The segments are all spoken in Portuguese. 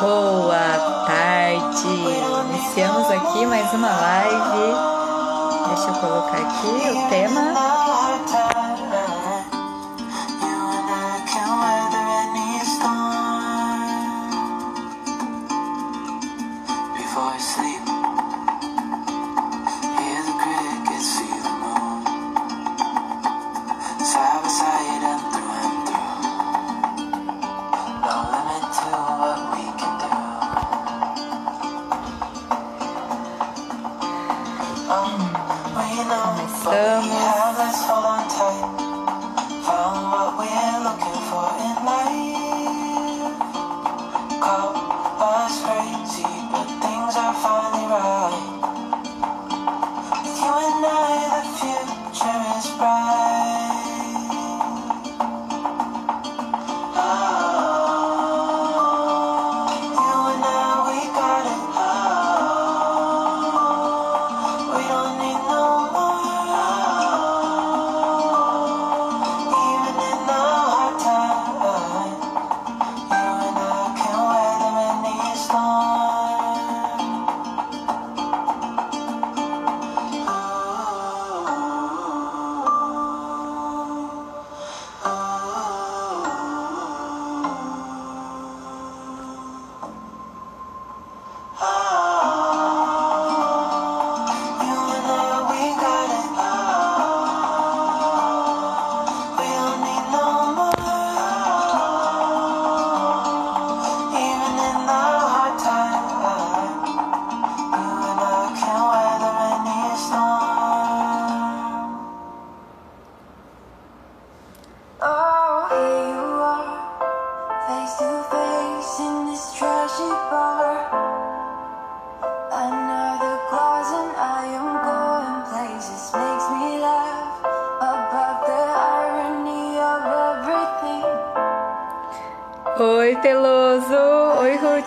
Boa tarde! Iniciamos aqui mais uma live. Deixa eu colocar aqui o tema.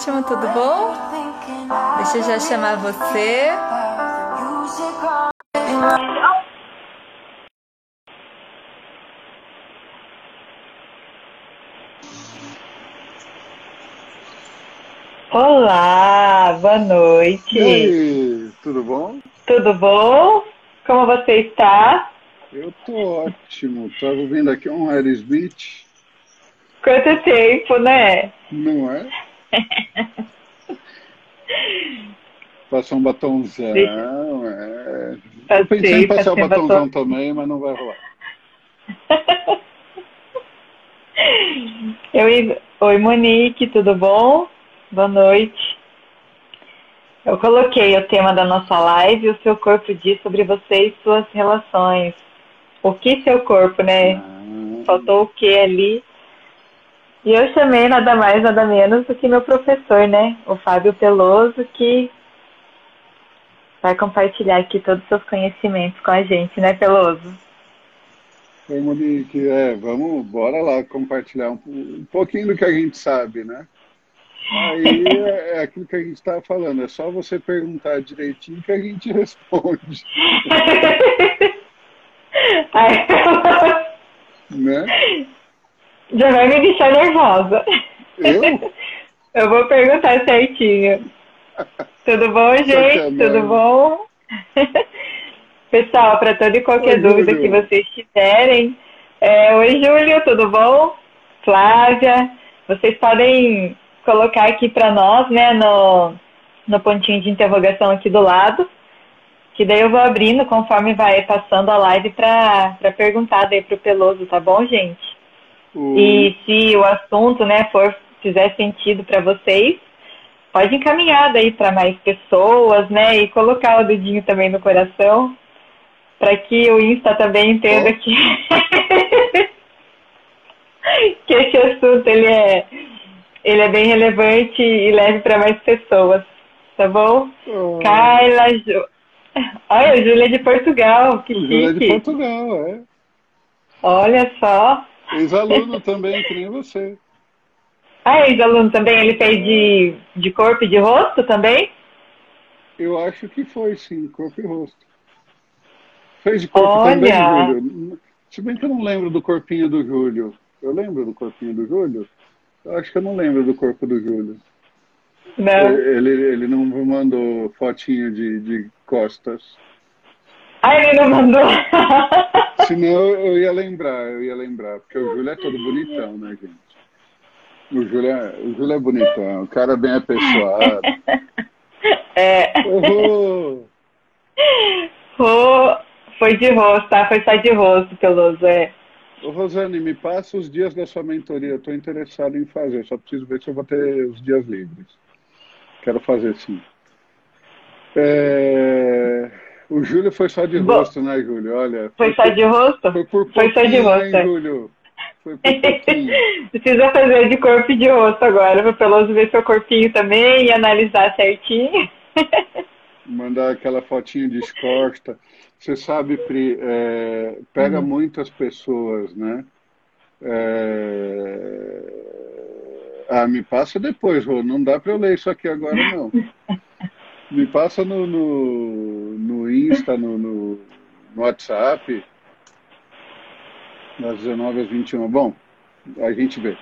Oi, Rúltimo, tudo bom? Deixa eu já chamar você. Olá, boa noite. E aí, tudo bom? Tudo bom? Como você está? Eu tô ótimo. Tava vendo aqui um Aerosmith, Quanto tempo, né? não é? Passar um batonzão, é. Pensando Passei, em passar o batonzão batom. também, mas não vai rolar. Eu, oi, Monique, tudo bom? Boa noite. Eu coloquei o tema da nossa live, o seu corpo diz sobre você e suas relações. O que seu corpo, né? Ah, Faltou o que ali? E eu chamei nada mais, nada menos do que meu professor, né? O Fábio Peloso, que vai compartilhar aqui todos os seus conhecimentos com a gente, né, Peloso? Oi, Monique, é, vamos, bora lá compartilhar um, um pouquinho do que a gente sabe, né? Aí é, é aquilo que a gente estava falando, é só você perguntar direitinho que a gente responde, Ai, né? Já vai me deixar nervosa. Eu? Eu vou perguntar certinho. Tudo bom, gente? Tudo bom? Pessoal, para toda e qualquer Oi, dúvida Júlio. que vocês tiverem, é, oi Júlio, tudo bom? Flávia, vocês podem colocar aqui para nós, né, no, no pontinho de interrogação aqui do lado, que daí eu vou abrindo conforme vai passando a live para perguntar daí pro Peloso, tá bom, gente? O- E se o assunto, né, for fizer sentido para vocês, pode encaminhar daí para mais pessoas, né, e colocar o dedinho também no coração, para que o Insta também entenda que que esse assunto ele é ele é bem relevante e leve para mais pessoas, tá bom? o- Carla, Ju... olha, Júlia é de Portugal, que é de. Portugal, é. Olha só. Ex-aluno também, que nem você. Ah, ex-aluno também, ele fez de, de corpo e de rosto também? Eu acho que foi, sim, corpo e rosto. Fez de corpo Olha! também, Júlio? Se bem que eu não lembro do corpinho do Júlio. Eu lembro do corpinho do Júlio? Eu acho que eu não lembro do corpo do Júlio. Não. Ele, ele não me mandou fotinho de, de costas. Ah, ele não mandou. Senão eu ia lembrar, eu ia lembrar. Porque o Júlio é todo bonitão, né, gente? O Júlio é, o Júlio é bonitão, o cara é bem apessoado. É. Rô, foi de rosto, tá? Foi só de rosto, Peloso, é. Ô, Rosane, me passa os dias da sua mentoria. Eu estou interessado em fazer, só preciso ver se eu vou ter os dias livres. Quero fazer sim. É, O Júlio foi só de Bom. rosto, né, Júlio? Olha. Foi só de rosto? Foi por Foi só de rosto, hein, é. Júlio? Foi por pouquinho. Precisa fazer de corpo e de rosto agora, pro Peloso ver seu corpinho também e analisar certinho. Mandar aquela fotinho de costa. Você sabe, Pri, é, pega muitas pessoas, né? É, Ah, me passa depois, Rô. Não dá para eu ler isso aqui agora, não. Me passa no, no, no Insta, no, no, no WhatsApp, das 19 às 21. Bom, a gente vê.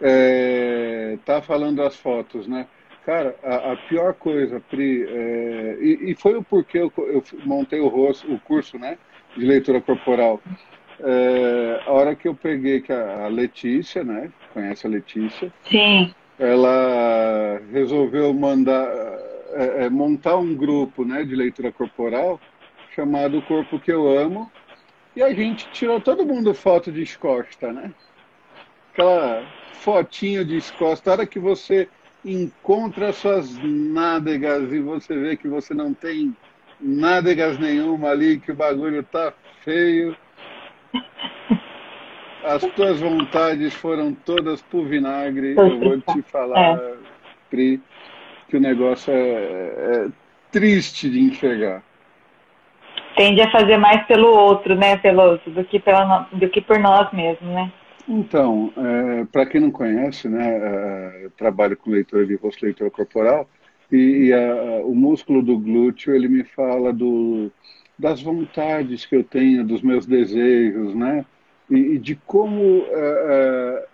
É, tá falando das fotos, né? Cara, a, a pior coisa, Pri, é, e, e foi o porquê eu, eu montei o, rosto, o curso, né, de leitura corporal. É, a hora que eu peguei que a, a Letícia, né, conhece a Letícia, Sim. ela resolveu mandar é, é, montar um grupo, né, de leitura corporal chamado Corpo que eu amo, e a gente tirou todo mundo foto de escosta, né? Aquela fotinho de escosta, a hora que você encontra suas nádegas e você vê que você não tem nádegas nenhuma ali, que o bagulho tá feio. As tuas vontades foram todas pro vinagre. Eu vou te falar, Pri, que o negócio é, é triste de enxergar. Tende a fazer mais pelo outro, né, Peloso, do que, pela, do que por nós mesmos, né? Então, é, para quem não conhece, né, é, eu trabalho com leitura de rosto, leitura corporal, e, e a- o músculo do glúteo, ele me fala do, das vontades que eu tenho, dos meus desejos, né, e, e de como, é, é,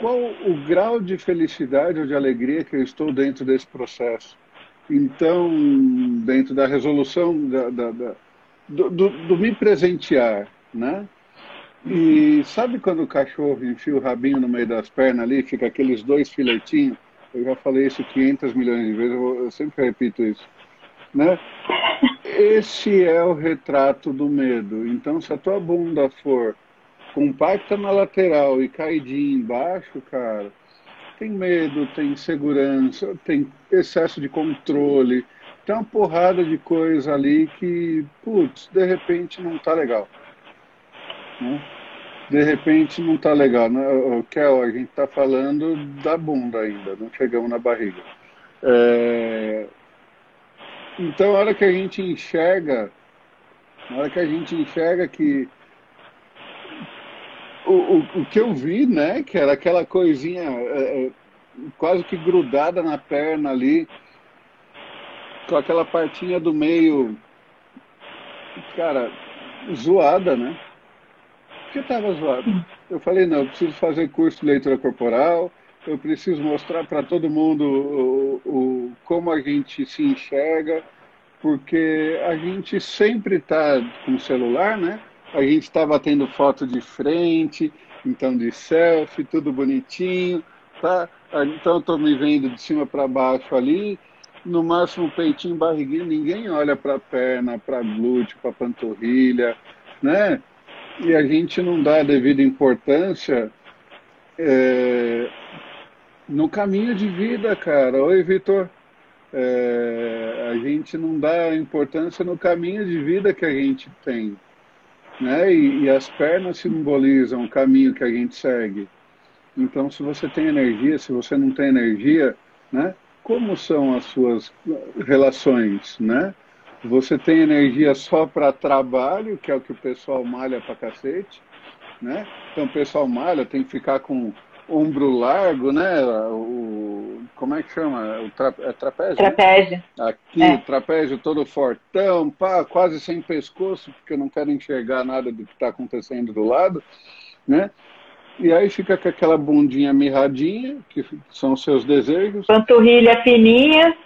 qual o grau de felicidade ou de alegria que eu estou dentro desse processo. Então, dentro da resolução da, da- da- do, do- do me presentear, né? E sabe quando o cachorro enfia o rabinho no meio das pernas ali, fica aqueles dois filetinhos? Eu já falei isso 500 milhões de vezes, eu, eu sempre repito isso. Né? Esse é o retrato do medo. Então, se a tua bunda for compacta na lateral e caidinha embaixo, cara, tem medo, tem insegurança, tem excesso de controle, tem uma porrada de coisa ali que, putz, de repente não tá legal. Né? De repente não tá legal. Né? Ô, Kel, a gente tá falando da bunda ainda, não chegamos na barriga. É, Então, a hora que a gente enxerga, na hora que a gente enxerga que o, o, que eu vi, né, que era aquela coisinha é, é, quase que grudada na perna ali, com aquela partinha do meio, cara, zoada, né? Porque tava zoado. Eu falei, não, eu preciso fazer curso de leitura corporal, eu preciso mostrar para todo mundo o, o, como a gente se enxerga, porque a gente sempre está com o celular, né? A gente está batendo foto de frente, então de selfie, tudo bonitinho, tá? Então eu estou me vendo de cima para baixo ali, no máximo peitinho, barriguinha, ninguém olha para perna, para glúteo, para panturrilha, né? E a gente não dá a devida importância é, no caminho de vida, cara. Oi, Vitor. É, a gente não dá importância no caminho de vida que a gente tem. Né? E, e as pernas simbolizam o caminho que a gente segue. Então, se você tem energia, se você não tem energia, né? como são as suas relações? Né? Você tem energia só para trabalho, que é o que o pessoal malha para cacete. Né? Então, o pessoal malha, tem que ficar com ombro largo, né? O, como é que chama? O tra, é trapézio? Trapézio. Né? Aqui, é. trapézio todo fortão, pá, quase sem pescoço, porque eu não quero enxergar nada do que está acontecendo do lado, né? E aí fica com aquela bundinha mirradinha, que são os seus desejos. Panturrilha fininha.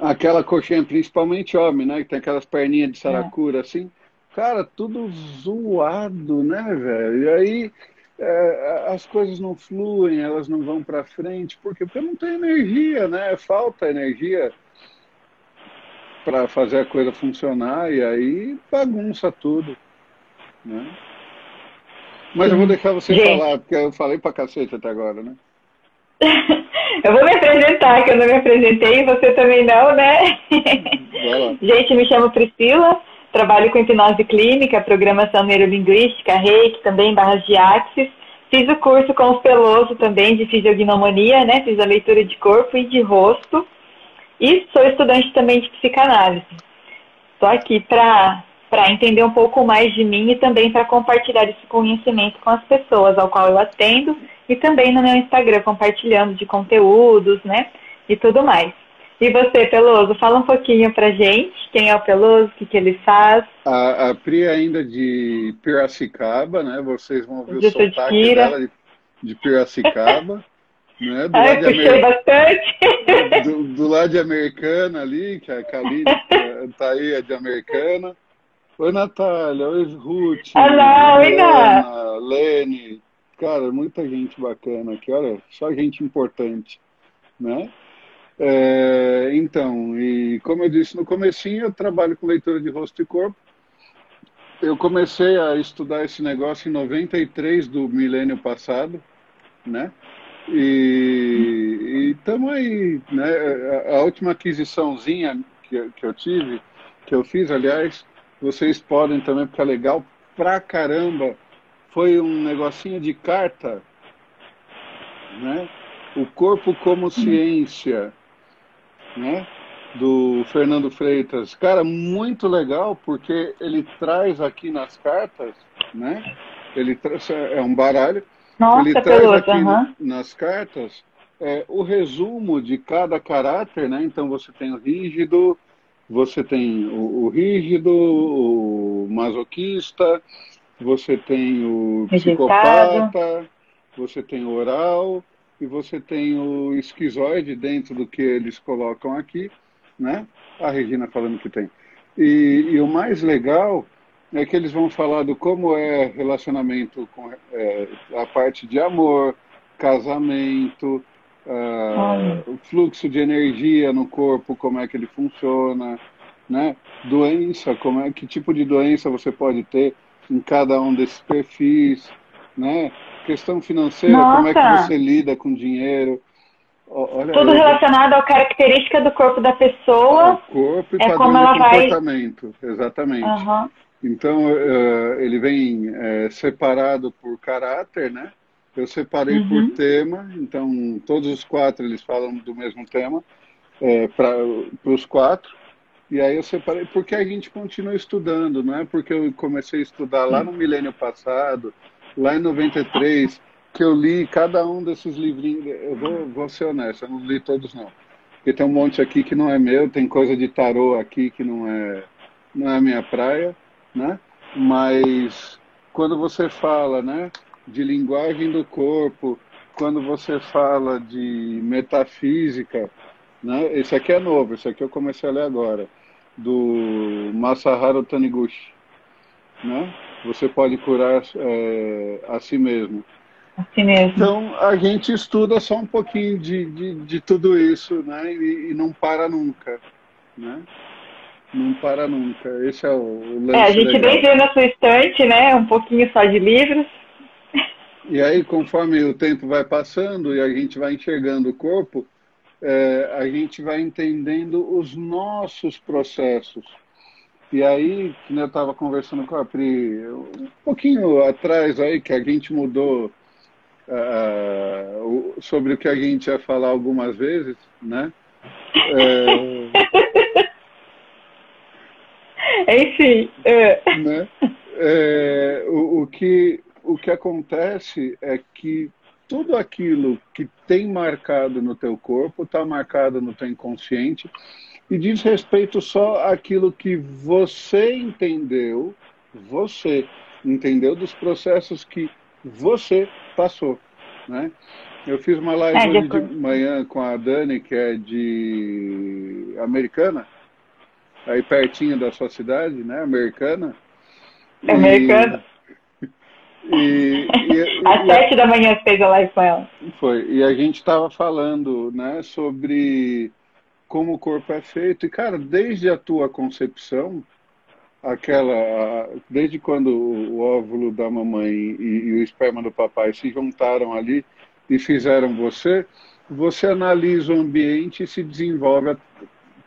Aquela coxinha, principalmente homem, né? Que tem aquelas perninhas de saracura, é. assim. Cara, tudo zoado, né, velho? E aí é, as coisas não fluem, elas não vão para frente. Por quê? Porque não tem energia, né? Falta energia para fazer a coisa funcionar e aí bagunça tudo, né? Mas eu vou deixar você Gente. falar, porque eu falei pra cacete até agora, né? eu vou me apresentar, que eu não me apresentei, você também não, né? Gente, me chamo Priscila, trabalho com hipnose clínica, programação neurolinguística, reiki, também barras de axis. Fiz o curso com o Peloso também de fisiognomonia, né? Fiz a leitura de corpo e de rosto. E sou estudante também de psicanálise. Estou aqui para para entender um pouco mais de mim e também para compartilhar esse conhecimento com as pessoas ao qual eu atendo e também no meu Instagram, compartilhando de conteúdos, né? E tudo mais. E você, Peloso, fala um pouquinho pra gente, quem é o Peloso, o que, que ele faz. A, a Pri é ainda de Piracicaba, né? Vocês vão ver o sotaque de dela de, de Piracicaba. né? Do Ai, lado puxei Amer... bastante. Do, do, lado de Americana ali, que a Kaline tá aí, é de Americana. Oi, Natália. Oi, Ruth. Olá, oi, Ana, Lene. Cara, muita gente bacana aqui. Olha, só gente importante, né? É, então, e como eu disse no comecinho, eu trabalho com leitura de rosto e corpo. Eu comecei a estudar esse negócio em 93 do milênio passado, né? E estamos aí, né? A, a última aquisiçãozinha que, que eu tive, que eu fiz, aliás, vocês podem também, porque é legal pra caramba. Foi um negocinho de carta, né? O Corpo como Ciência, né? Do Fernando Freitas. Cara, muito legal, porque ele traz aqui nas cartas, né? Ele traz, é um baralho. Nossa, ele traz aqui uhum. nas cartas é, o resumo de cada caráter, né? Então você tem o rígido, você tem o, o rígido, o masoquista, você tem o psicopata, você tem o oral e você tem o esquizoide dentro do que eles colocam aqui, né? A Regina falando que tem. E, e o mais legal é que eles vão falar do como é relacionamento com é, a parte de amor, casamento, uh, o fluxo de energia no corpo, como é que ele funciona, né? Doença, como é que tipo de doença você pode ter em cada um desses perfis, né? Questão financeira, Nossa. como é que você lida com dinheiro. Olha, Tudo eu... relacionado à característica do corpo da pessoa. O corpo e é como ela comportamento, vai... exatamente. Uhum. Então, uh, ele vem uh, separado por caráter, né? Eu separei uhum. por tema, então todos os quatro eles falam do mesmo tema é, para os quatro. E aí eu separei porque a gente continua estudando, não é porque eu comecei a estudar lá no milênio passado, lá em 93, que eu li cada um desses livrinhos. Eu vou, vou ser honesto, eu não li todos não. Porque tem um monte aqui que não é meu, tem coisa de tarô aqui que não é, não é a minha praia, né? Mas quando você fala, né? de linguagem do corpo, quando você fala de metafísica, né? Esse aqui é novo, esse aqui eu comecei a ler agora, do Masaharu Taniguchi, né? Você pode curar é, a si mesmo. A si mesmo. Então, a gente estuda só um pouquinho de, de, de tudo isso, né? E, e, não para nunca, né? Não para nunca. Esse é o, lance É, a gente legal. vem vendo na sua estante, né? Um pouquinho só de livros. E aí, conforme o tempo vai passando e a gente vai enxergando o corpo, é, a gente vai entendendo os nossos processos. E aí, que eu estava conversando com a Pri um pouquinho atrás aí, que a gente mudou uh, sobre o que a gente ia falar algumas vezes, né? É, Enfim. É. Né? É, o, o, que, o que acontece é que tudo aquilo que tem marcado no teu corpo está marcado no teu inconsciente e diz respeito só àquilo que você entendeu, você entendeu dos processos que você passou, né? Eu fiz uma live É, de hoje de manhã com a Dani, que é de Americana, aí pertinho da sua cidade, né? Americana. Americana. E, e- Às e- sete da manhã fez a live com ela. foi. E a gente estava falando, né, sobre como o corpo é feito. E, cara, desde a tua concepção, aquela, desde quando o óvulo da mamãe e, e o esperma do papai se juntaram ali e fizeram você, você analisa o ambiente e se desenvolve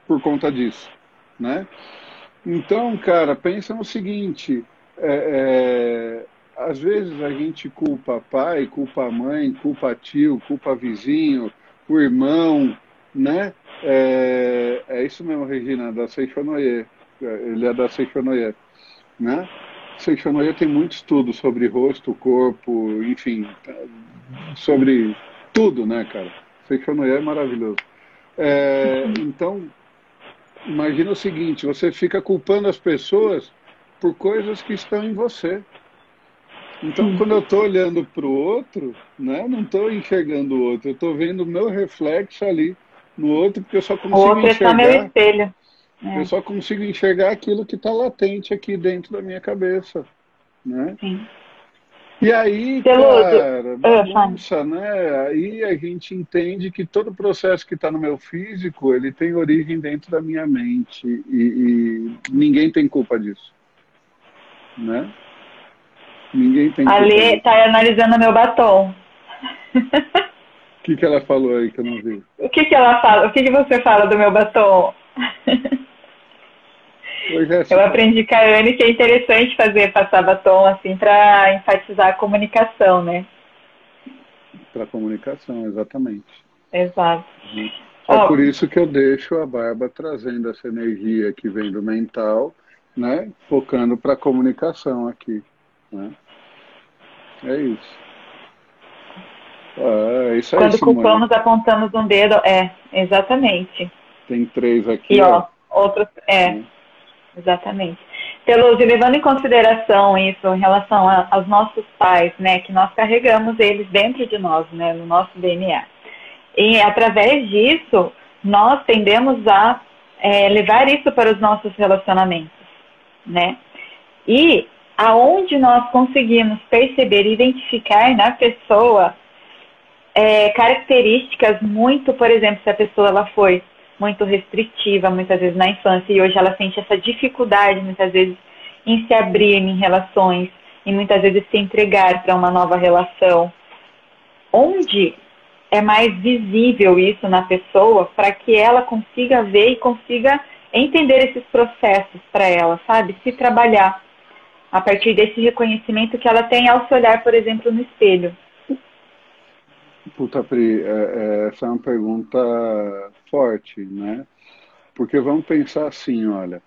por conta disso, né? Então, cara, pensa no seguinte, é, é, às vezes a gente culpa pai, culpa mãe, culpa tio, culpa vizinho, o irmão, né? É, é isso mesmo, Regina, da Seixonoye. Ele é da Seixonoye, né? Seixonoye tem muito estudo sobre rosto, corpo, enfim, sobre tudo, né, cara? Seixonoye é maravilhoso. É, então, imagina o seguinte, você fica culpando as pessoas por coisas que estão em você. Então, quando eu estou olhando para o outro, né, não estou enxergando o outro, eu estou vendo o meu reflexo ali no outro, porque eu só O consigo outro é só meu enxergar, espelho. É, eu só consigo enxergar aquilo que está latente aqui dentro da minha cabeça, né? sim. E aí, cara, Ah, bagunça, né? Aí a gente entende que todo o processo que está no meu físico, ele tem origem dentro da minha mente e, e ninguém tem culpa disso, né? Ninguém tem culpa Ali disso. tá analisando meu batom. O que, que ela falou aí que eu não vi? O que que ela fala? O que que você fala do meu batom? Jéssica. Eu aprendi com a Anne que é interessante fazer passar batom assim para enfatizar a comunicação, né? Para comunicação, exatamente. Exato. É Ó. por isso que eu deixo a barba trazendo essa energia que vem do mental, né? Focando para a comunicação aqui, né? É isso. É isso Quando Simone. culpamos, apontamos um dedo. É, exatamente. Tem três aqui, E ó, ó. outros. É, Hum. exatamente. Peluso, levando em consideração isso em relação a- aos nossos pais, né, que nós carregamos eles dentro de nós, né, no nosso DNA. E através disso, nós tendemos a é, levar isso para os nossos relacionamentos, né? E aonde nós conseguimos perceber e identificar na pessoa é, características muito, por exemplo, se a pessoa ela foi muito restritiva muitas vezes na infância e hoje ela sente essa dificuldade muitas vezes em se abrir em relações e muitas vezes se entregar para uma nova relação. Onde é mais visível isso na pessoa para que ela consiga ver e consiga entender esses processos para ela, sabe? Se trabalhar a partir desse reconhecimento que ela tem ao se olhar, por exemplo, no espelho. Puta, Pri, é- é- essa é uma pergunta forte, né? Porque vamos pensar assim, olha,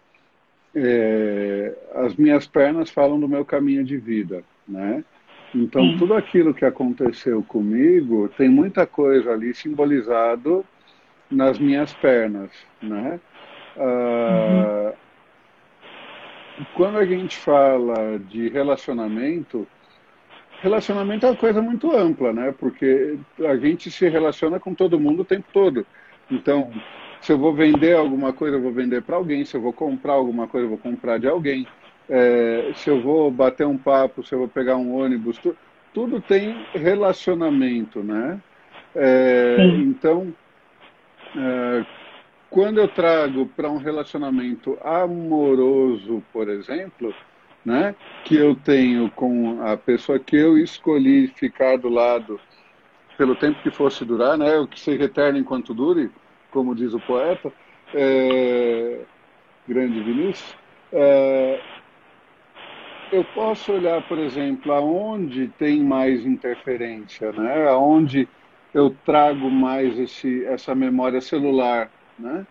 é, as minhas pernas falam do meu caminho de vida, né? Então, tudo aquilo que aconteceu comigo tem muita coisa ali simbolizado nas minhas pernas, né? Ah, Quando a gente fala de relacionamento, relacionamento é uma coisa muito ampla, né? Porque a gente se relaciona com todo mundo o tempo todo. Então, se eu vou vender alguma coisa, eu vou vender para alguém. Se eu vou comprar alguma coisa, eu vou comprar de alguém. É, se eu vou bater um papo, se eu vou pegar um ônibus, tu- tudo tem relacionamento, né? É, então, é, quando eu trago para um relacionamento amoroso, por exemplo, né, que eu tenho com a pessoa que eu escolhi ficar do lado pelo tempo que fosse durar, né, o que seja eterno enquanto dure, como diz o poeta, é, grande Vinícius, é, eu posso olhar, por exemplo, aonde tem mais interferência, né, aonde eu trago mais esse, essa memória celular, né?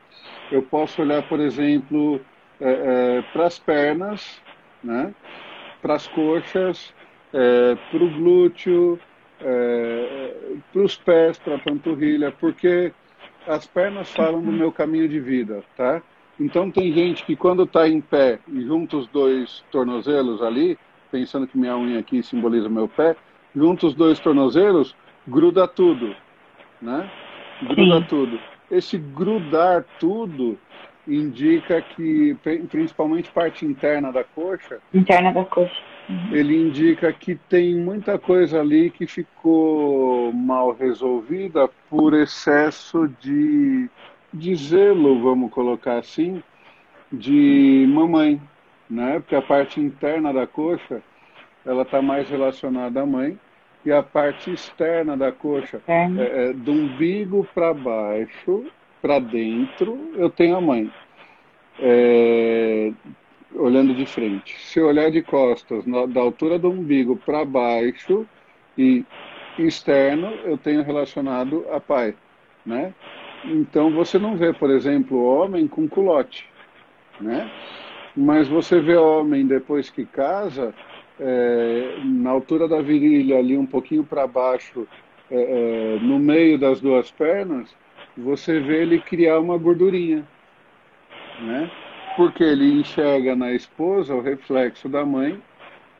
Eu posso olhar, por exemplo, é, para as pernas, né? para as coxas, é, para o glúteo, para os pés, para a panturrilha, porque as pernas falam do meu caminho de vida, tá? Então tem gente que quando está em pé e junta os dois tornozelos ali, pensando que minha unha aqui simboliza meu pé, junta os dois tornozelos, gruda tudo, né? Gruda Sim. tudo. Esse grudar tudo indica que, principalmente parte interna da coxa, Interna da coxa. ele indica que tem muita coisa ali que ficou mal resolvida por excesso de, de zelo, vamos colocar assim, de mamãe, né? Porque a parte interna da coxa, ela está mais relacionada à mãe e a parte externa da coxa, é, é, do umbigo para baixo, para dentro, eu tenho a mãe. É, olhando de frente. Se olhar de costas, na- da altura do umbigo para baixo e externo, eu tenho relacionado a pai, né? Então você não vê, por exemplo, homem com culote, né? Mas você vê homem depois que casa, é, na altura da virilha, ali um pouquinho para baixo, é, é, no meio das duas pernas, você vê ele criar uma gordurinha, né? Porque ele enxerga na esposa o reflexo da mãe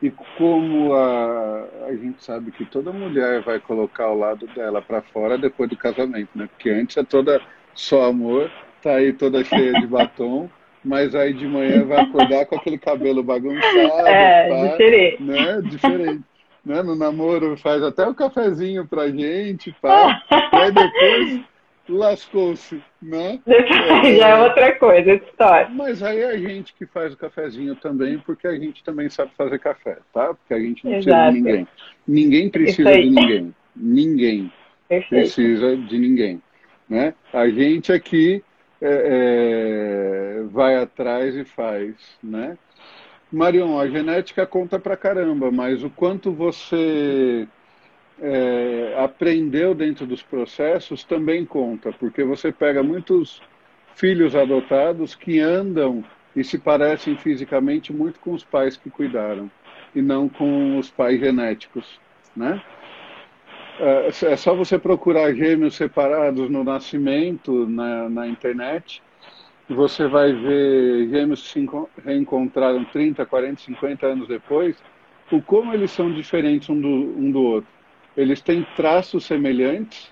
e como a, a gente sabe que toda mulher vai colocar o lado dela para fora depois do casamento, né? Porque antes é toda só amor, tá aí toda cheia de batom, mas aí de manhã vai acordar com aquele cabelo bagunçado, É, pá, diferente. né? Diferente. Né? No namoro faz até o cafezinho pra gente, pá. E aí depois lascou-se, né? Já é outra coisa, outra história. Mas aí é a gente que faz o cafezinho também, porque a gente também sabe fazer café, tá? Porque a gente não precisa Exato. de ninguém. Ninguém precisa de ninguém. Ninguém Perfeito. precisa de ninguém. Né? A gente aqui é, é, vai atrás e faz. Né? Marion, a genética conta pra caramba, mas o quanto você é, aprendeu dentro dos processos também conta, porque você pega muitos filhos adotados que andam e se parecem fisicamente muito com os pais que cuidaram e não com os pais genéticos, né? É é só você procurar gêmeos separados no nascimento na, na internet, você vai ver gêmeos que se enco- reencontraram 30, 40, 50 anos depois, o como eles são diferentes um do, um do outro. Eles têm traços semelhantes,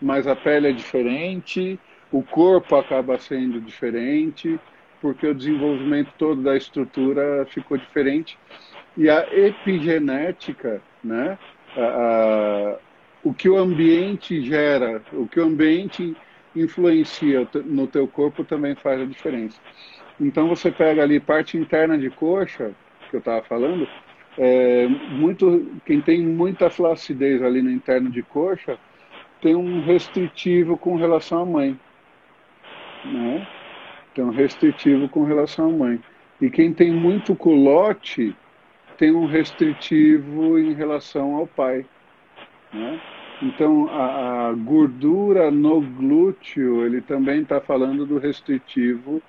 mas a pele é diferente, o corpo acaba sendo diferente, porque o desenvolvimento todo da estrutura ficou diferente. E a epigenética, né? a- a- o que o ambiente gera, o que o ambiente influencia no teu corpo também faz a diferença. Então você pega ali parte interna de coxa, que eu estava falando, é, muito, quem tem muita flacidez ali no interno de coxa tem um restritivo com relação à mãe, né? Tem um restritivo com relação à mãe. E quem tem muito culote tem um restritivo em relação ao pai. Né? Então, a, a gordura no glúteo, ele também está falando do restritivo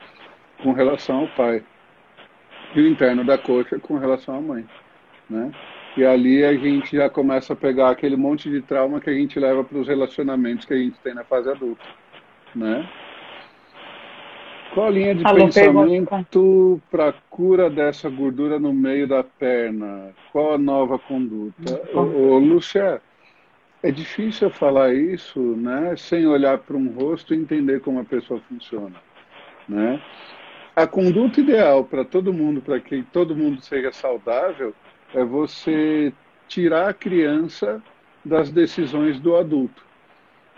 com relação ao pai. E o interno da coxa com relação à mãe. Né? E ali a gente já começa a pegar aquele monte de trauma que a gente leva para os relacionamentos que a gente tem na fase adulta. Né? Qual a linha de Alô, pensamento para cura dessa gordura no meio da perna? Qual a nova conduta? Ô, ô, Lúcia, é difícil falar isso, né, sem olhar para um rosto e entender como a pessoa funciona, né? A conduta ideal para todo mundo, para que todo mundo seja saudável, é você tirar a criança das decisões do adulto.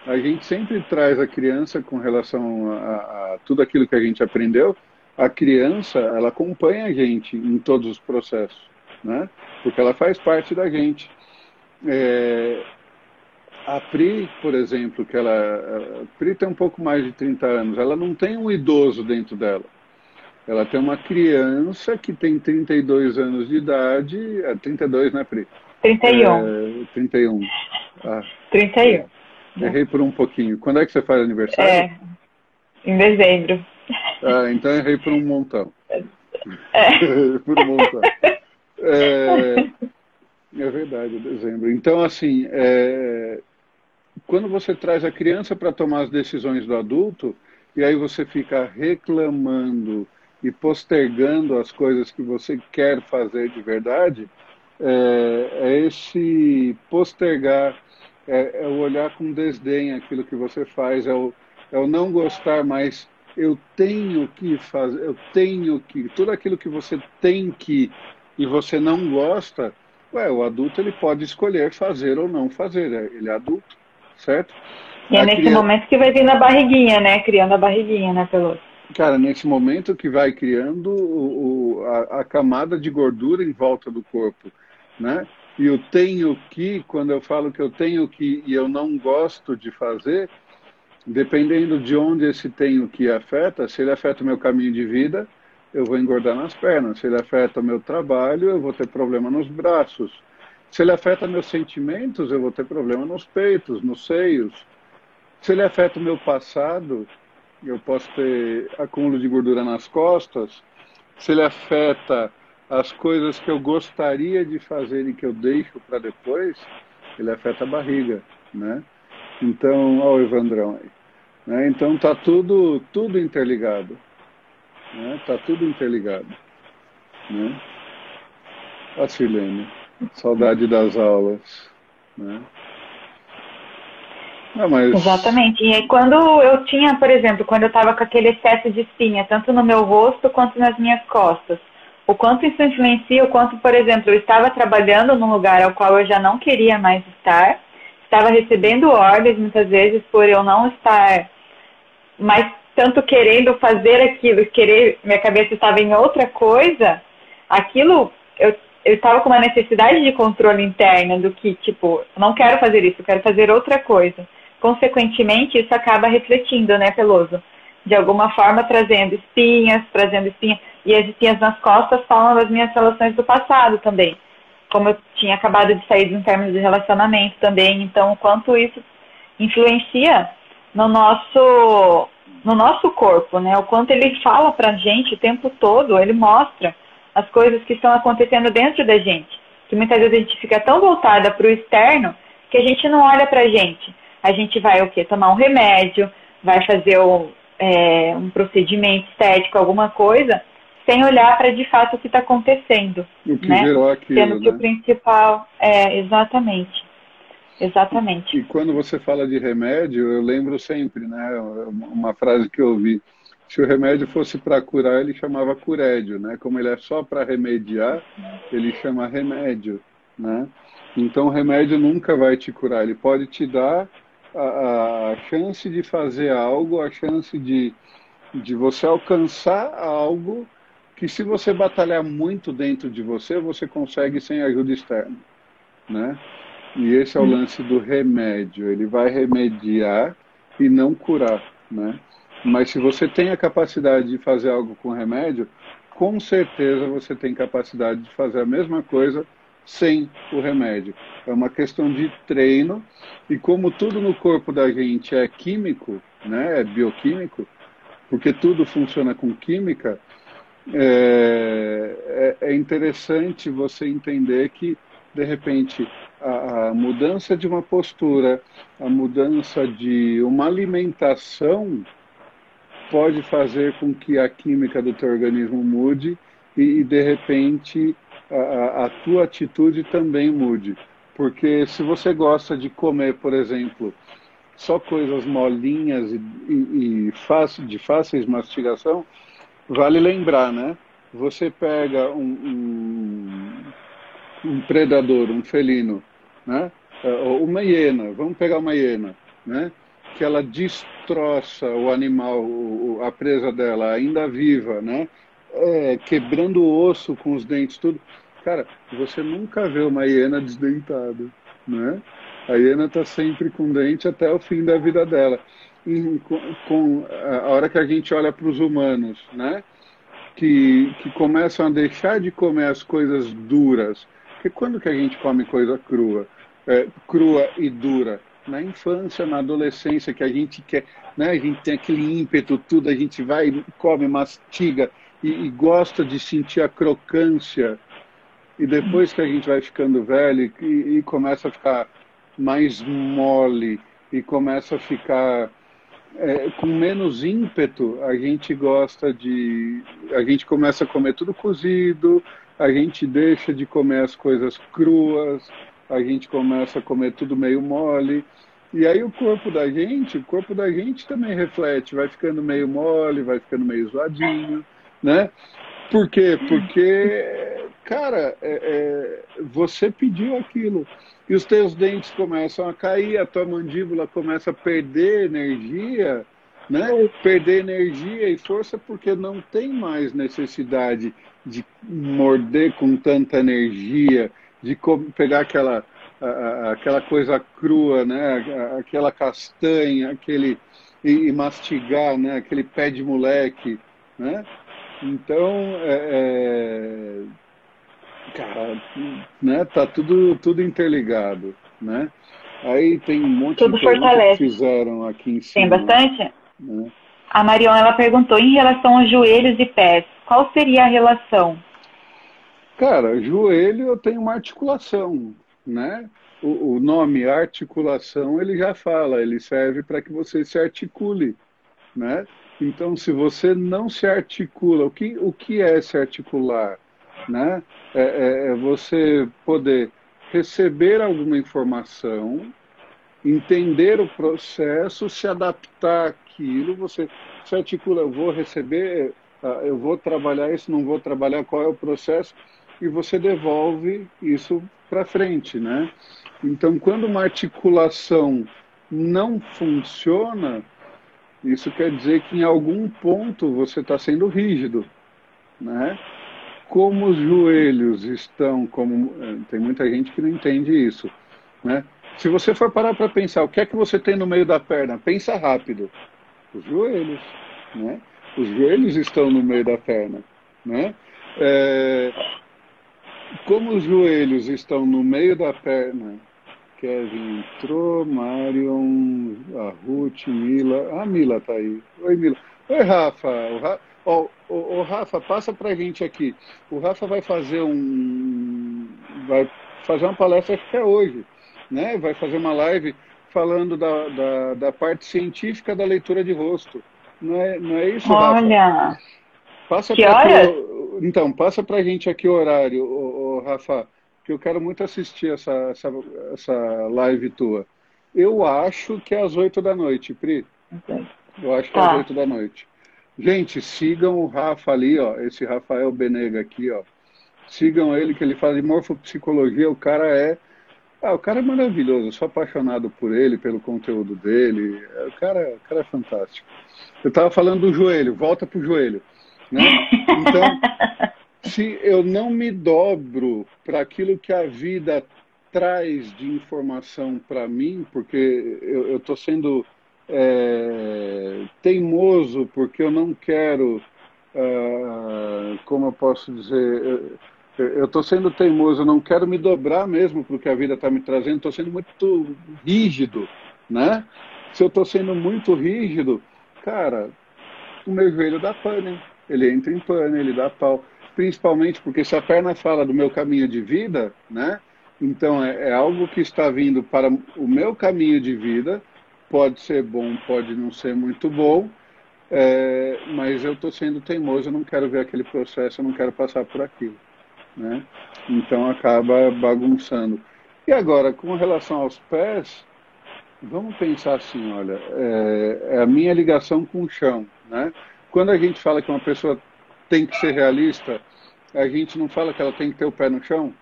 A gente sempre traz a criança com relação a, a, tudo aquilo que a gente aprendeu. A criança, ela acompanha a gente em todos os processos, né? Porque ela faz parte da gente. É, a Pri, por exemplo, que ela, a Pri tem um pouco mais de 30 anos, ela não tem um idoso dentro dela. Ela tem uma criança que tem 32 anos de idade, é 32, né, Pri? 31. É, 31. Ah, 31. errei por um pouquinho. Quando é que você faz aniversário? É, em dezembro. Ah, então errei por um montão. É. por um montão. É, é verdade, é dezembro. Então, assim, é, quando você traz a criança para tomar as decisões do adulto, e aí você fica reclamando e postergando as coisas que você quer fazer de verdade, é, é esse postergar, é, é, o olhar com desdém aquilo que você faz, é o, é o não gostar mais. Eu tenho que fazer, eu tenho que. Tudo aquilo que você tem que e você não gosta, ué, o adulto ele pode escolher fazer ou não fazer, é, ele é adulto, certo? E é nesse criança... momento que vai vir a barriguinha, né? Criando a barriguinha, né, Peloso? Cara, nesse momento que vai criando o, o, a, a, camada de gordura em volta do corpo, né? E eu tenho que, quando eu falo que eu tenho que e eu não gosto de fazer, dependendo de onde esse tenho que afeta, se ele afeta o meu caminho de vida, eu vou engordar nas pernas. Se ele afeta o meu trabalho, eu vou ter problema nos braços. Se ele afeta meus sentimentos, eu vou ter problema nos peitos, nos seios. Se ele afeta o meu passado, eu posso ter acúmulo de gordura nas costas. Se ele afeta as coisas que eu gostaria de fazer e que eu deixo para depois, ele afeta a barriga, né? Então, olha o Evandrão aí. Né? Então tá tudo, tudo interligado. Né? Tá tudo interligado. Né? A Silene, saudade das aulas. Né? Não, mas... Exatamente. E aí, quando eu tinha, por exemplo, quando eu estava com aquele excesso de espinha, tanto no meu rosto quanto nas minhas costas, o quanto isso influencia, o quanto, por exemplo, eu estava trabalhando num lugar ao qual eu já não queria mais estar, estava recebendo ordens muitas vezes por eu não estar mais tanto querendo fazer aquilo, querer, minha cabeça estava em outra coisa, aquilo eu eu estava com uma necessidade de controle interna do que, tipo, não quero fazer isso, quero fazer outra coisa consequentemente, isso acaba refletindo, né, Peloso? De alguma forma, trazendo espinhas, trazendo espinhas. E as espinhas nas costas falam das minhas relações do passado também. Como eu tinha acabado de sair de um término de relacionamento também. Então, o quanto isso influencia no nosso, no nosso corpo, né? O quanto ele fala pra gente o tempo todo, ele mostra as coisas que estão acontecendo dentro da gente. Que muitas vezes a gente fica tão voltada para o externo que a gente não olha pra gente a gente vai o quê? Tomar um remédio, vai fazer um, é, um procedimento estético, alguma coisa, sem olhar para de fato o que está acontecendo. O que né? gerou aquilo, Sendo que né? o principal é exatamente. Exatamente. E quando você fala de remédio, eu lembro sempre, né? Uma frase que eu ouvi. Se o remédio fosse para curar, ele chamava curédio, né? Como ele é só para remediar, ele chama remédio, né? Então o remédio nunca vai te curar, ele pode te dar a, a chance de fazer algo, a chance de, de você alcançar algo que se você batalhar muito dentro de você, você consegue sem ajuda externa, né? E esse é o lance do remédio, ele vai remediar e não curar, né? Mas se você tem a capacidade de fazer algo com remédio, com certeza você tem capacidade de fazer a mesma coisa sem o remédio. É uma questão de treino e como tudo no corpo da gente é químico, né, é bioquímico, porque tudo funciona com química, é, é, é interessante você entender que de repente a, a, mudança de uma postura, a mudança de uma alimentação pode fazer com que a química do teu organismo mude e, e de repente a, tua atitude também mude. Porque se você gosta de comer, por exemplo, só coisas molinhas e, e, e fácil, de fáceis mastigação, vale lembrar, né? Você pega um, um, um predador, um felino, né? Uma hiena, vamos pegar uma hiena, né? Que ela destroça o animal, a presa dela, ainda viva, né? É, quebrando o osso com os dentes, tudo. Cara, você nunca vê uma hiena desdentada, né? A hiena está sempre com dente até o fim da vida dela. E com, com a hora que a gente olha para os humanos, né? Que, que começam a deixar de comer as coisas duras. Porque quando que a gente come coisa crua? É, crua e dura? Na infância, na adolescência, que a gente quer, né? A gente tem aquele ímpeto, tudo, a gente vai, come, mastiga e, e gosta de sentir a crocância e depois que a gente vai ficando velho e, e começa a ficar mais mole e começa a ficar é, com menos ímpeto, a gente gosta de. A gente começa a comer tudo cozido, a gente deixa de comer as coisas cruas, a gente começa a comer tudo meio mole. E aí o corpo da gente, o corpo da gente também reflete, vai ficando meio mole, vai ficando meio zoadinho, né? Por quê? Porque, cara, é, é, você pediu aquilo. E os teus dentes começam a cair, a tua mandíbula começa a perder energia, né? Perder energia e força porque não tem mais necessidade de morder com tanta energia, de pegar aquela, aquela coisa crua, né? Aquela castanha, aquele e, e mastigar, né? Aquele pé de moleque, né? Então, é, é, cara, né, tá tudo, tudo interligado, né? Aí tem um monte tudo de coisa que fizeram aqui em cima. Tem bastante? Né? A Marion, ela perguntou em relação aos joelhos e pés, qual seria a relação? Cara, joelho eu tenho uma articulação, né? O, o nome articulação, ele já fala, ele serve para que você se articule, né? Então, se você não se articula, o que, o que é se articular? Né? É, é, é você poder receber alguma informação, entender o processo, se adaptar àquilo, você se articula, eu vou receber, ah, eu vou trabalhar isso, não vou trabalhar, qual é o processo, e você devolve isso para frente, né? Então, quando uma articulação não funciona, isso quer dizer que em algum ponto você está sendo rígido, né? Como os joelhos estão, como eh, tem muita gente que não entende isso, né? Se você for parar para pensar, o que é que você tem no meio da perna? Pensa rápido. Os joelhos, né? Os joelhos estão no meio da perna, né? É, como os joelhos estão no meio da perna Kevin entrou, Marion, a Ruth, Mila. A Mila tá aí. Oi, Mila. Oi, Rafa. O, Ra... oh, o, o Rafa, passa pra gente aqui. O Rafa vai fazer um. Vai fazer uma palestra, acho que é hoje. Né? Vai fazer uma live falando da, da, da parte científica da leitura de rosto. Não é, não é isso, Olha. Rafa? Passa que pra hora? Então, passa pra gente aqui o horário, o Rafa que eu quero muito assistir essa, essa, essa live tua. Eu acho que é às oito da noite, Pri. Eu acho que é às Tá. oito da noite. Gente, sigam o Rafa ali, ó, esse Rafael Benega aqui, ó. Sigam ele, que ele fala de morfopsicologia. O cara é. Ah, o cara é maravilhoso. Eu sou apaixonado por ele, pelo conteúdo dele. É, O cara, o cara é fantástico. Eu estava falando do joelho, volta pro joelho. Né? Então, se eu não me dobro para aquilo que a vida traz de informação para mim, porque eu estou sendo é, teimoso, porque eu não quero, ah, como eu posso dizer, eu estou sendo teimoso, eu não quero me dobrar mesmo para o que a vida está me trazendo, estou sendo muito rígido, né? Se eu estou sendo muito rígido, cara, o meu joelho dá pane, ele entra em pane, ele dá pau principalmente porque se a perna fala do meu caminho de vida, né? Então é, é, algo que está vindo para o meu caminho de vida, pode ser bom, pode não ser muito bom, é, mas eu estou sendo teimoso, eu não quero ver aquele processo, eu não quero passar por aquilo, né? Então acaba bagunçando. E agora, com relação aos pés, vamos pensar assim, olha, é, é a minha ligação com o chão, né? Quando a gente fala que uma pessoa tem que ser realista, a gente não fala que ela tem que ter o pé no chão.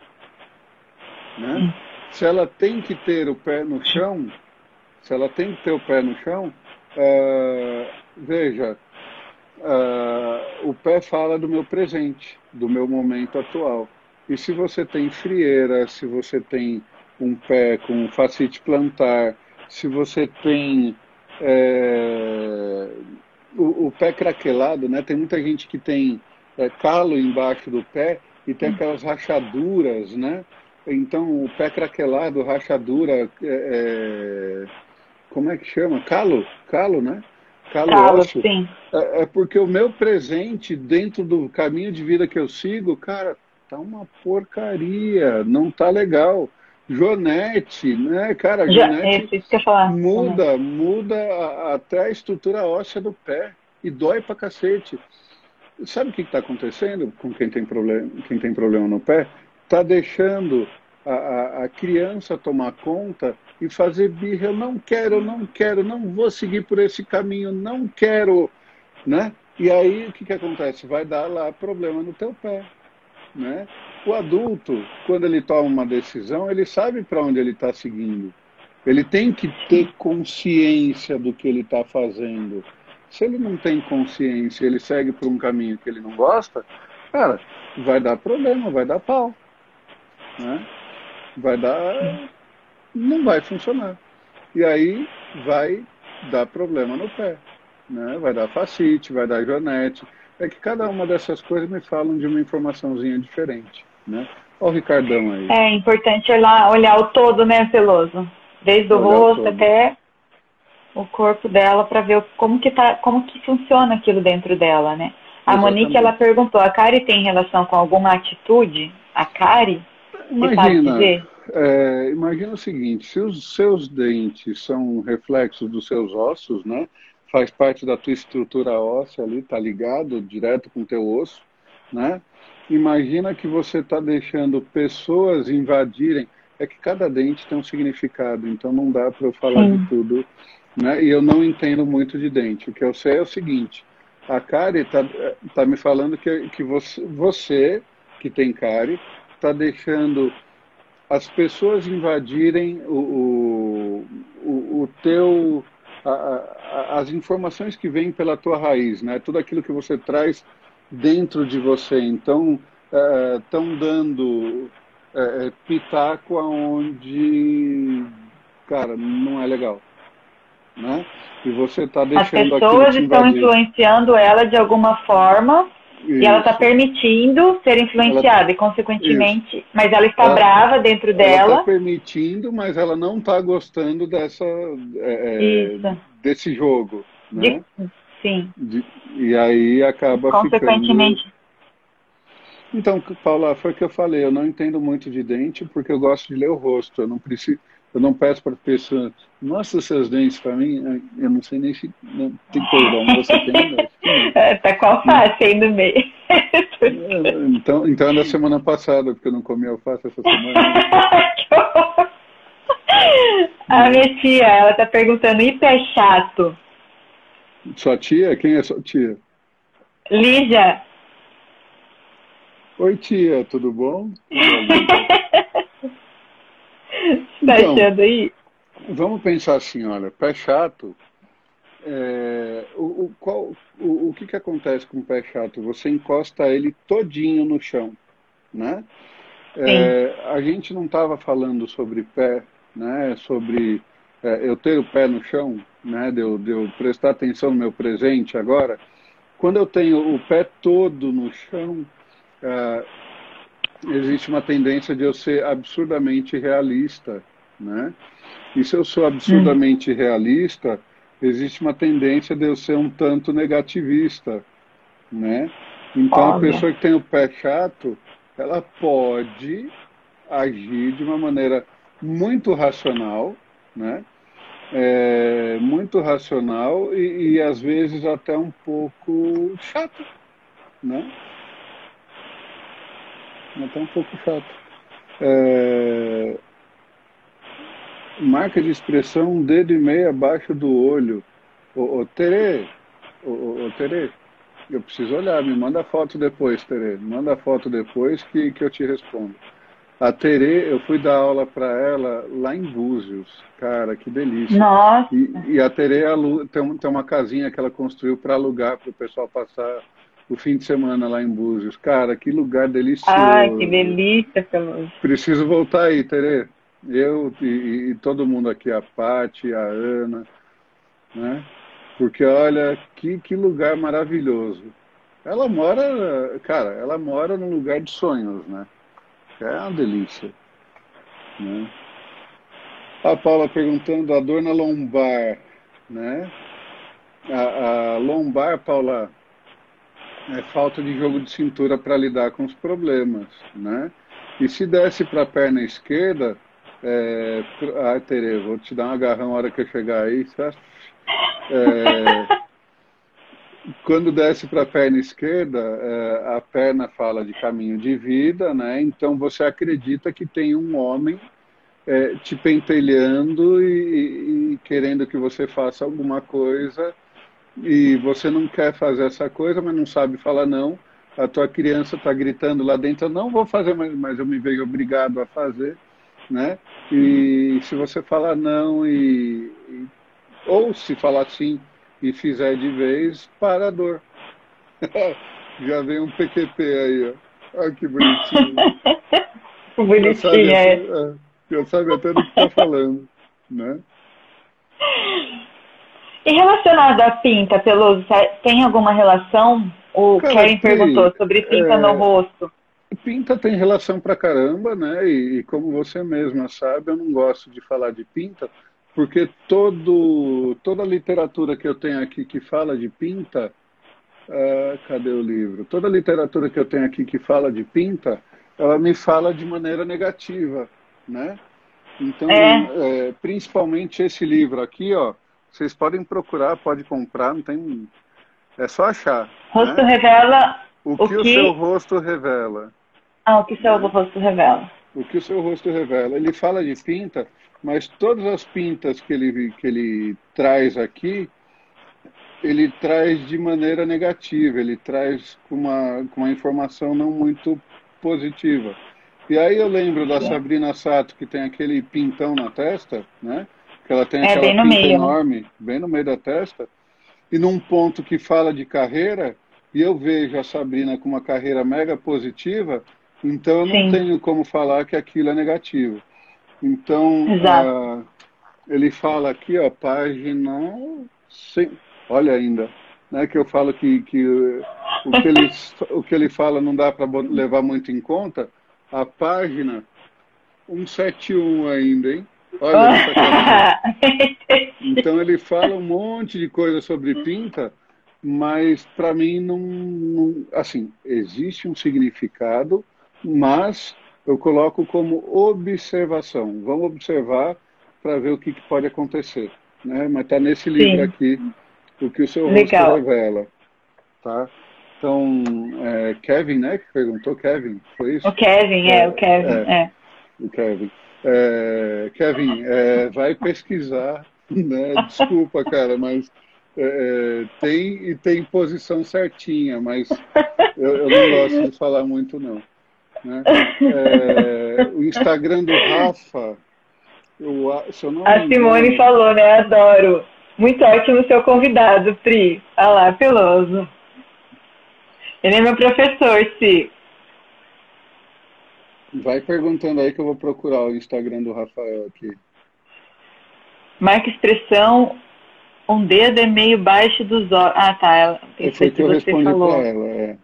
Né? Se ela tem que ter o pé no chão, se ela tem que ter o pé no chão, uh, veja, uh, o pé fala do meu presente, do meu momento atual. E se você tem frieira, se você tem um pé com facite plantar, se você tem é, o, o, pé craquelado, né? Tem muita gente que tem é, calo embaixo do pé e tem aquelas rachaduras, né? Então, o pé craquelado, rachadura, é, como é que chama? Calo, calo, né? Calo, calo sim. É, é, porque o meu presente dentro do caminho de vida que eu sigo, cara, tá uma porcaria, não tá legal. Jonete, né, cara? Jonete muda, muda a, até a estrutura óssea do pé e dói pra cacete. Sabe o que está acontecendo com quem tem problema, quem tem problema no pé? Está deixando a, a, a, criança tomar conta e fazer birra. Eu não quero, eu não quero, não vou seguir por esse caminho, não quero, né? E aí o que, que acontece? Vai dar lá problema no teu pé, né? O adulto, quando ele toma uma decisão, ele sabe para onde ele está seguindo. Ele tem que ter consciência do que ele está fazendo. Se ele não tem consciência, ele segue por um caminho que ele não gosta, cara, vai dar problema, vai dar pau. Né? Vai dar. Não vai funcionar. E aí vai dar problema no pé. Né? Vai dar facite, vai dar jonete. É que cada uma dessas coisas me falam de uma informaçãozinha diferente. Né? Olha o Ricardão aí. É importante olhar, olhar o todo, né, Celoso? Desde o olhar rosto até o corpo dela para ver como que tá, como que funciona aquilo dentro dela, né? A Exatamente. Monique ela perguntou: a Kari tem relação com alguma atitude? A Kari? Imagina, é, imagina o seguinte: se os seus dentes são reflexos dos seus ossos, né? Faz parte da tua estrutura óssea ali, tá ligado direto com o teu osso, né? Imagina que você está deixando pessoas invadirem. É que cada dente tem um significado, então não dá para eu falar Sim. de tudo né? E eu não entendo muito de dente. O que eu sei é o seguinte: a Kari está tá me falando que, que você, você, que tem Kari, está deixando as pessoas invadirem o, o, o teu. A, a, as informações que vêm pela tua raiz, né? Tudo aquilo que você traz dentro de você. Então, estão é, dando é, pitaco aonde, cara, não é legal né? E você está deixando As pessoas estão influenciando ela de alguma forma Isso. e ela está permitindo ser influenciada ela... e consequentemente, Isso. mas ela está ela... brava dentro dela. Ela está permitindo, mas ela não está gostando dessa é, é desse jogo, né? De... Sim. De... E aí acaba consequentemente. Ficando... Então, Paula, foi o que eu falei. Eu não entendo muito de dente porque eu gosto de ler o rosto. Eu não preciso eu não peço para a pessoa, mostra seus dentes para mim, eu não sei nem se não, tem perdão, você tem, não. É, tá com alface aí no meio. então, então é da semana passada, porque eu não comi alface essa semana. a minha tia, ela tá perguntando, e pé chato? Sua tia? Quem é sua tia? Lígia. Oi, tia, tudo bom? Tá então, achando aí? Vamos pensar assim, olha, pé chato. É, o, o, qual, o, o que, que acontece com o pé chato? Você encosta ele todinho no chão, né? É, a gente não estava falando sobre pé, né? Sobre é, eu ter o pé no chão, né? De eu, de eu prestar atenção no meu presente agora. Quando eu tenho o pé todo no chão, é, existe uma tendência de eu ser absurdamente realista, né? E se eu sou absurdamente hum. realista, existe uma tendência de eu ser um tanto negativista, né? Então Olha. a pessoa que tem o pé chato, ela pode agir de uma maneira muito racional, né? É, muito racional e, e às vezes até um pouco chato, né? Até um pouco chato. É... Marca de expressão, um dedo e meio abaixo do olho. Ô, ô Tere, ô, ô, Tere, eu preciso olhar, me manda foto depois, Tere. Manda foto depois que, que eu te respondo. A Tere, eu fui dar aula para ela lá em Búzios. Cara, que delícia. Nossa. E, e a Tere tem, tem uma casinha que ela construiu para alugar para o pessoal passar o fim de semana lá em Búzios. Cara, que lugar delicioso. Ai, que delícia, Carlos. Preciso voltar aí, Tere. Eu e, e todo mundo aqui, a Pati, a Ana, né? Porque olha, que, que lugar maravilhoso. Ela mora, cara, ela mora num lugar de sonhos, né? É uma delícia. Né? A Paula perguntando a dor na lombar, né? A, a lombar, Paula, é falta de jogo de cintura para lidar com os problemas, né? E se desse para a perna esquerda, é, ah, Tere, vou te dar um agarrão na hora que eu chegar aí, certo? É, quando desce para a perna esquerda, é, a perna fala de caminho de vida, né? Então você acredita que tem um homem é, te pentelhando e, e, querendo que você faça alguma coisa e você não quer fazer essa coisa, mas não sabe falar não. A tua criança está gritando lá dentro, eu não vou fazer, mas, mas eu me vejo obrigado a fazer, né? E se você falar não e, e ou se falar sim e fizer de vez, para a dor. Já vem um PQP aí, ó. Olha que bonitinho. bonitinho, é. é. Já sabe até do que está falando, né? E relacionado à pinta, Peloso, tem alguma relação? O Cara, Karen perguntou sobre pinta é, no rosto. Pinta tem relação pra caramba, né? E, e, como você mesma sabe, eu não gosto de falar de pinta, porque todo, toda a literatura que eu tenho aqui que fala de pinta, uh, cadê o livro? Toda a literatura que eu tenho aqui que fala de pinta, ela me fala de maneira negativa né? Então, é. É, principalmente esse livro aqui, ó, vocês podem procurar, pode comprar, não tem, é só achar. Rosto né? revela o que, o que o seu rosto revela. Ah, o que o seu rosto revela. O que o seu rosto revela. Ele fala de pinta, mas todas as pintas que ele que ele traz aqui, ele traz de maneira negativa, ele traz com uma, com uma informação não muito positiva. E aí eu lembro da Sabrina Sato, que tem aquele pintão na testa, né? Que ela tem é, aquela pinta meio. enorme, bem no meio da testa. E num ponto que fala de carreira, e eu vejo a Sabrina com uma carreira mega positiva, então eu não Sim. tenho como falar que aquilo é negativo. Então, uh, ele fala aqui, ó, página. Sim, olha ainda, né, que eu falo que, que o, que ele, o que ele fala não dá para levar muito em conta, a página 171 ainda, hein? Olha essa Então ele fala um monte de coisa sobre pinta, mas para mim não, não, assim, existe um significado, mas eu coloco como observação. Vamos observar para ver o que, que, pode acontecer, né? Mas está nesse livro Sim. aqui o que o seu Legal. rosto revela, tá? Então, é, Kevin, né, que perguntou, Kevin, foi isso? O Kevin, é, é o Kevin, é. é. O Kevin. É, Kevin, é, vai pesquisar, né, desculpa, cara, mas é, tem e tem posição certinha, mas eu, eu, não gosto de falar muito, não. Né? o Instagram do Rafa, eu, se eu não A Simone falou, né, adoro. Muito ótimo seu convidado, Pri. Olha lá, Peloso. Ele é meu professor, sim. Vai perguntando aí que eu vou procurar o Instagram do Rafael aqui. Marca expressão, um dedo é meio baixo dos olhos. Ah, tá. Ela, é que eu respondi falou. pra ela, é.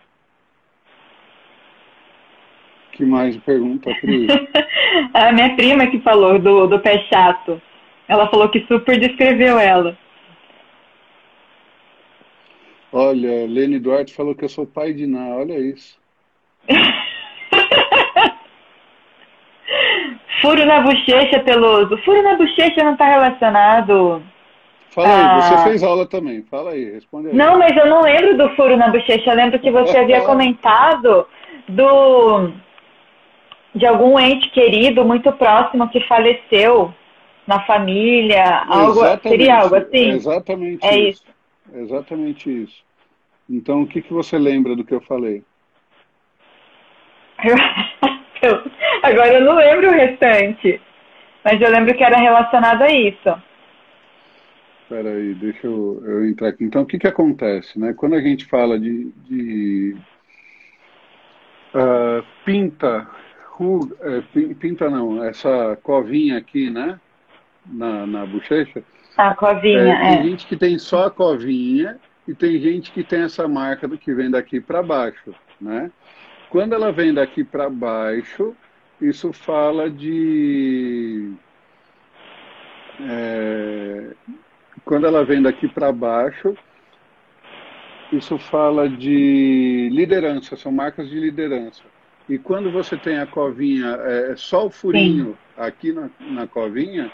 que mais pergunta, Pri? a minha prima que falou do, do pé chato. Ela falou que super descreveu ela. Olha, Lene Duarte falou que eu sou pai de Ná, olha isso. Furo na bochecha, Peloso. Furo na bochecha não está relacionado. Fala aí, ah. você fez aula também. Fala aí, responde aí. Não, mas eu não lembro do furo na bochecha. Eu lembro que você havia comentado do de algum ente querido muito próximo que faleceu na família. Algo, seria algo assim? Exatamente é isso. isso. Exatamente isso. Então, o que, que você lembra do que eu falei? Agora eu não lembro o restante, mas eu lembro que era relacionado a isso. Espera aí, deixa eu, eu, entrar aqui. Então, o que, que acontece? Né? Quando a gente fala de, de uh, pinta, ruga, é, pinta não, essa covinha aqui, né? Na, na bochecha. A covinha, é. Tem é. gente que tem só a covinha e tem gente que tem essa marca do que vem daqui para baixo, né? Quando ela vem daqui para baixo, isso fala de é, quando ela vem daqui para baixo, isso fala de liderança, são marcas de liderança. E quando você tem a covinha, é, é só o furinho Sim. aqui na, na covinha,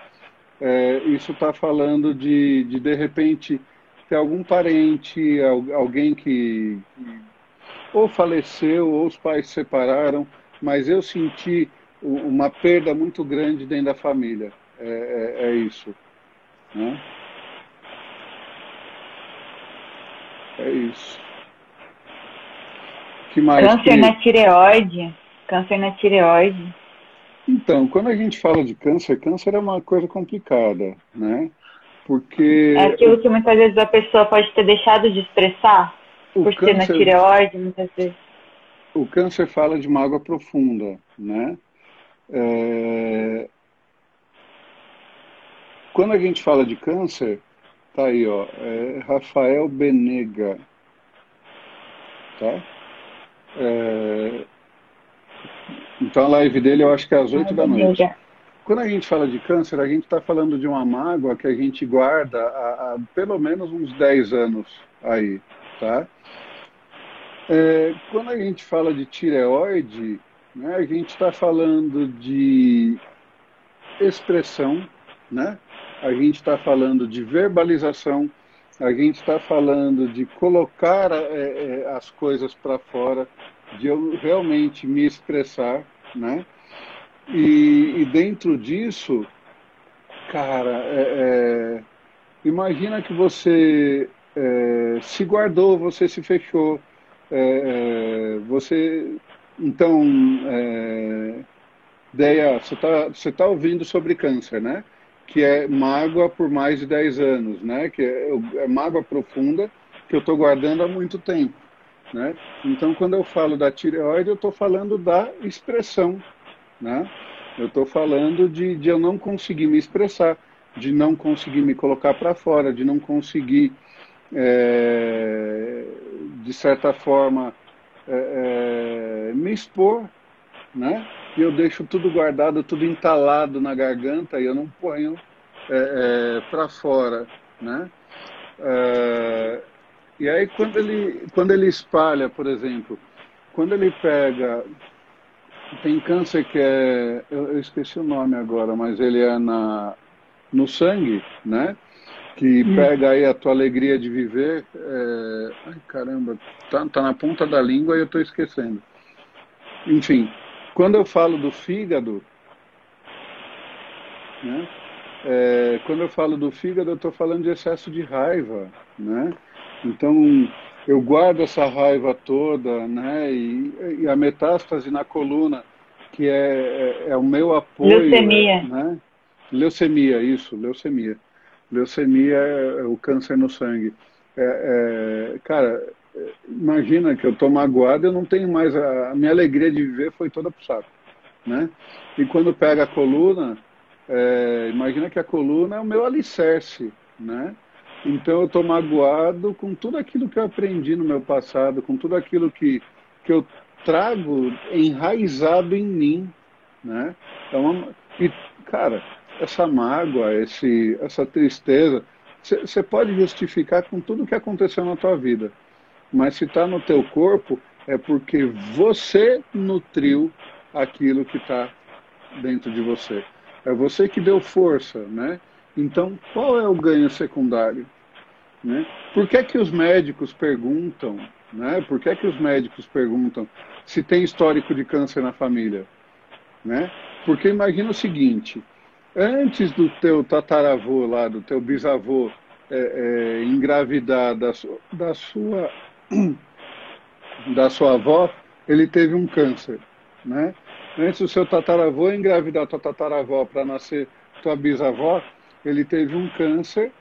é, isso está falando de, de, de repente, ter algum parente, alguém que, que ou faleceu ou os pais se separaram, mas eu senti uma perda muito grande dentro da família. É, é, é isso. Né? É isso. Que mais Câncer que... na tireoide. Câncer na tireoide. Então, quando a gente fala de câncer, câncer é uma coisa complicada, né? Porque. É aquilo que muitas vezes a pessoa pode ter deixado de expressar o por câncer, ser na tireoide, muitas vezes. O câncer fala de mágoa profunda, né? É... Quando a gente fala de câncer, tá aí, ó, é Rafael Benega, tá? É... Então a live dele eu acho que é às 8 da noite. Quando a gente fala de câncer, a gente está falando de uma mágoa que a gente guarda há, há, pelo menos uns 10 anos aí, tá? É, quando a gente fala de tireoide, né, a gente está falando de expressão, né? a gente está falando de verbalização, a gente está falando de colocar é, é, as coisas para fora, de eu realmente me expressar, né? E, e dentro disso, cara, é, é, imagina que você é, se guardou, você se fechou, é, é, você, então, Deia, você está você tá ouvindo sobre câncer, né? Que é mágoa por mais de 10 anos, né? Que é, é mágoa profunda que eu estou guardando há muito tempo. Né? Então, quando eu falo da tireoide, eu estou falando da expressão. Né? Eu estou falando de, de eu não conseguir me expressar, de não conseguir me colocar para fora, de não conseguir, é, de certa forma, é, é, me expor. Né? E eu deixo tudo guardado, tudo entalado na garganta e eu não ponho é, é, para fora. Né? E aí quando ele, quando ele espalha, por exemplo, quando ele pega. Tem câncer que é. Eu, eu esqueci o nome agora, mas ele é na, no sangue, né? Que pega aí a tua alegria de viver. É, ai caramba, tá, tá na ponta da língua e eu estou esquecendo. Enfim, quando eu falo do fígado, né? É, quando eu falo do fígado, eu estou falando de excesso de raiva, né? Então, eu guardo essa raiva toda, né? E, e a metástase na coluna, que é, é, é o meu apoio. Leucemia. Né? Leucemia, isso, leucemia. Leucemia é, o câncer no sangue. É, é, cara, imagina que eu estou magoado, eu não tenho mais. A, a, minha alegria de viver foi toda pro saco. Né? E quando pega a coluna, é, imagina que a coluna é o meu alicerce. Né? Então eu estou magoado com tudo aquilo que eu aprendi no meu passado, com tudo aquilo que, que eu trago enraizado em mim, né? Então, e, cara, essa mágoa, esse, essa tristeza, você pode justificar com tudo que aconteceu na tua vida, mas se está no teu corpo é porque você nutriu aquilo que está dentro de você. É você que deu força, né? Então, qual é o ganho secundário? Né? Por que, que os médicos perguntam, né? Por que, que os médicos perguntam se tem histórico de câncer na família? Né? Porque imagina o seguinte, antes do teu tataravô lá, do teu bisavô é, é, engravidar da, da, sua da sua avó, ele teve um câncer, né? Antes do seu tataravô engravidar tua tataravó para nascer tua bisavó, ele teve um câncer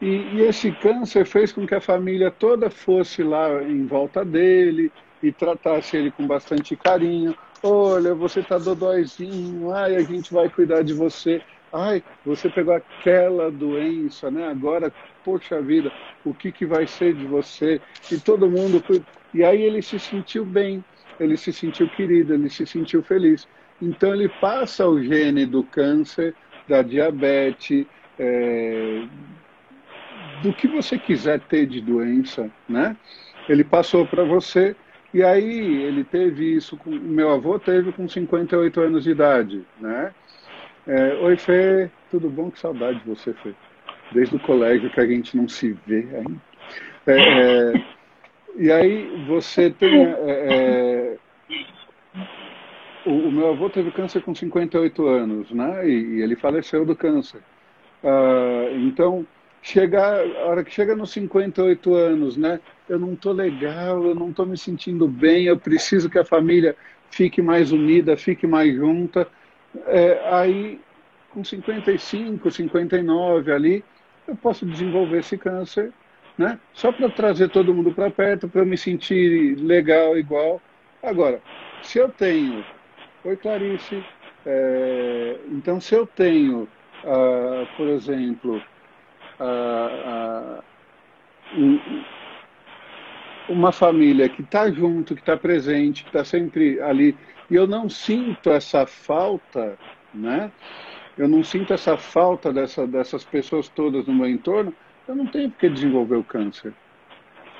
e, e, esse câncer fez com que a família toda fosse lá em volta dele e tratasse ele com bastante carinho. Olha, você está dodóizinho, ai, a gente vai cuidar de você. Ai, você pegou aquela doença, né? Agora, poxa vida, o que, que vai ser de você? E todo mundo. E aí ele se sentiu bem, ele se sentiu querido, ele se sentiu feliz. Então ele passa o gene do câncer da diabetes, é, do que você quiser ter de doença, né? Ele passou para você e aí ele teve isso, com, meu avô teve com 58 anos de idade, né? É, Oi Fê, tudo bom? Que saudade de você, Fê. desde o colégio que a gente não se vê ainda. É, é, e aí você tem. É, é, o, o, meu avô teve câncer com 58 anos, né? E, e ele faleceu do câncer. Uh, então, chegar, a hora que chega nos 58 anos, né? Eu não tô legal, eu não tô me sentindo bem, eu preciso que a família fique mais unida, fique mais junta. É, aí, com 55, 59 ali, eu posso desenvolver esse câncer, né? Só para trazer todo mundo para perto, para eu me sentir legal, igual. Agora, se eu tenho. Oi, Clarice. É, então, se eu tenho, ah, por exemplo, uma família que está junto, que está presente, que está sempre ali, e eu não sinto essa falta, né? Eu não sinto essa falta dessa, dessas pessoas todas no meu entorno, eu não tenho por que desenvolver o câncer.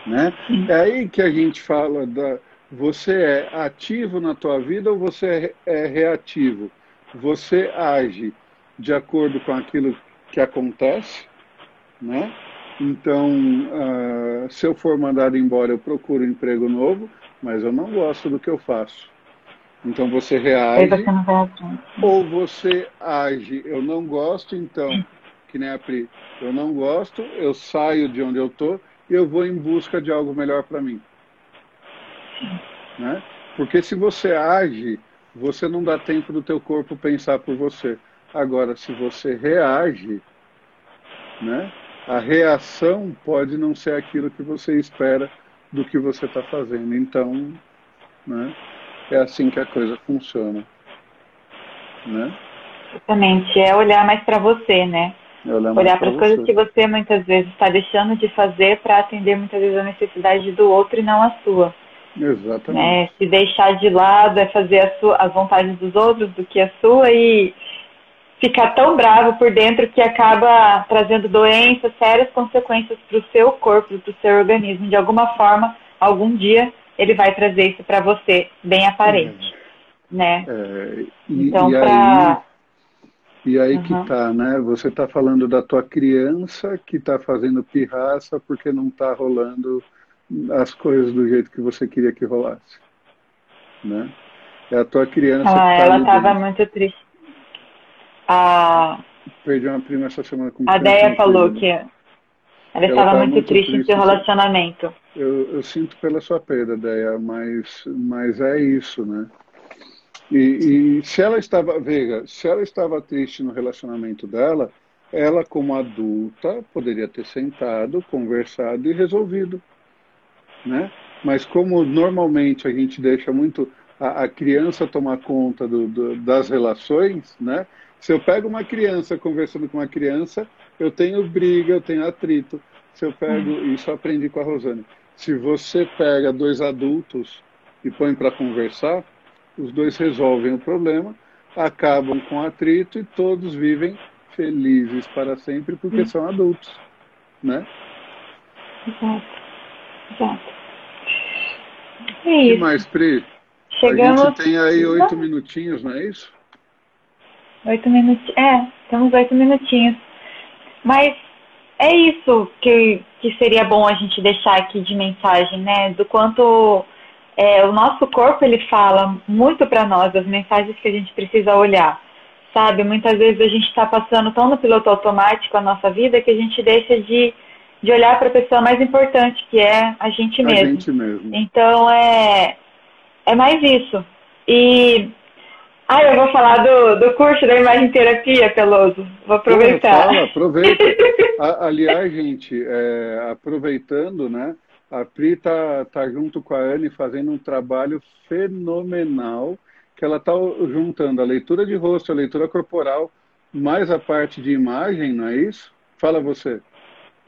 Né? É aí que a gente fala da você é ativo na tua vida ou você é, é reativo? Você age de acordo com aquilo que acontece né? Então, uh, se eu for mandado embora, eu procuro um emprego novo, mas eu não gosto do que eu faço. Então você reage ou você age. Eu não gosto, então, que nem a Pri, eu não gosto, eu saio de onde eu estou e eu vou em busca de algo melhor para mim. Né? Porque se você age, você não dá tempo do teu corpo pensar por você. Agora, se você reage, né? A reação pode não ser aquilo que você espera do que você está fazendo. Então, né, é assim que a coisa funciona. Né? Exatamente, é olhar mais para você, né? É olhar, olhar para as coisas que você muitas vezes está deixando de fazer para atender muitas vezes a necessidade do outro e não a sua. Exatamente. Né? Se deixar de lado é fazer sua, as vontades dos outros do que a sua e ficar tão bravo por dentro que acaba trazendo doenças, sérias consequências para o seu corpo, para o seu organismo. De alguma forma, algum dia ele vai trazer isso para você, bem aparente, é. né? É, e, então, para e aí uhum. que tá, né? Você tá falando da tua criança que tá fazendo pirraça porque não tá rolando as coisas do jeito que você queria que rolasse, né? É a tua criança. Ah, tá ela estava muito triste. A, Perdi uma prima essa semana A Deia falou que ela, ela estava muito, muito, triste, triste em seu relacionamento. Eu, eu, sinto pela sua perda, Deia, mas, mas é isso, né? E, e se ela estava, veja, se ela estava triste no relacionamento dela, ela, como adulta, poderia ter sentado, conversado e resolvido, né? Mas como normalmente a gente deixa muito a, a criança tomar conta do, do, das relações, né? Se eu pego uma criança conversando com uma criança, eu tenho briga, eu tenho atrito. Se eu pego, uhum. isso eu aprendi com a Rosane. Se você pega dois adultos e põe para conversar, os dois resolvem o problema, acabam com atrito e todos vivem felizes para sempre porque uhum. são adultos, né? Exato. Exato. É isso. que mais, Pri? Chegamos... A gente tem aí oito minutinhos, não é isso? Oito minutinhos. É, temos oito minutinhos. Mas é isso que, que seria bom a gente deixar aqui de mensagem, né? Do quanto é, o nosso corpo ele fala muito para nós as mensagens que a gente precisa olhar, sabe? Muitas vezes a gente está passando tão no piloto automático a nossa vida que a gente deixa de, de olhar para a pessoa mais importante que é a gente mesmo. A gente mesmo. Então é é mais isso. E ah, eu vou falar do, do curso da imagem terapia, Peloso. Vou aproveitar. Fala, aproveita. Aliás, gente, é, aproveitando, né? A Pri tá, tá junto com a Anne fazendo um trabalho fenomenal, que ela tá juntando a leitura de rosto, a leitura corporal, mais a parte de imagem, não é isso? Fala você.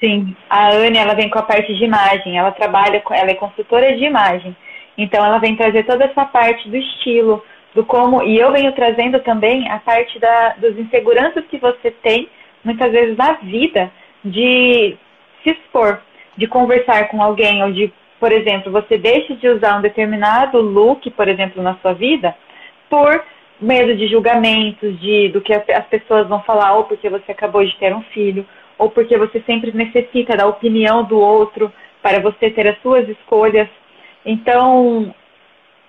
Sim, a Anne, ela vem com a parte de imagem, ela trabalha, ela é consultora de imagem. Então, ela vem trazer toda essa parte do estilo, do como, e eu venho trazendo também a parte da, dos inseguranças que você tem, muitas vezes na vida, de se expor, de conversar com alguém, ou de, por exemplo, você deixa de usar um determinado look, por exemplo, na sua vida, por medo de julgamentos, de do que as pessoas vão falar, ou porque você acabou de ter um filho, ou porque você sempre necessita da opinião do outro para você ter as suas escolhas. Então,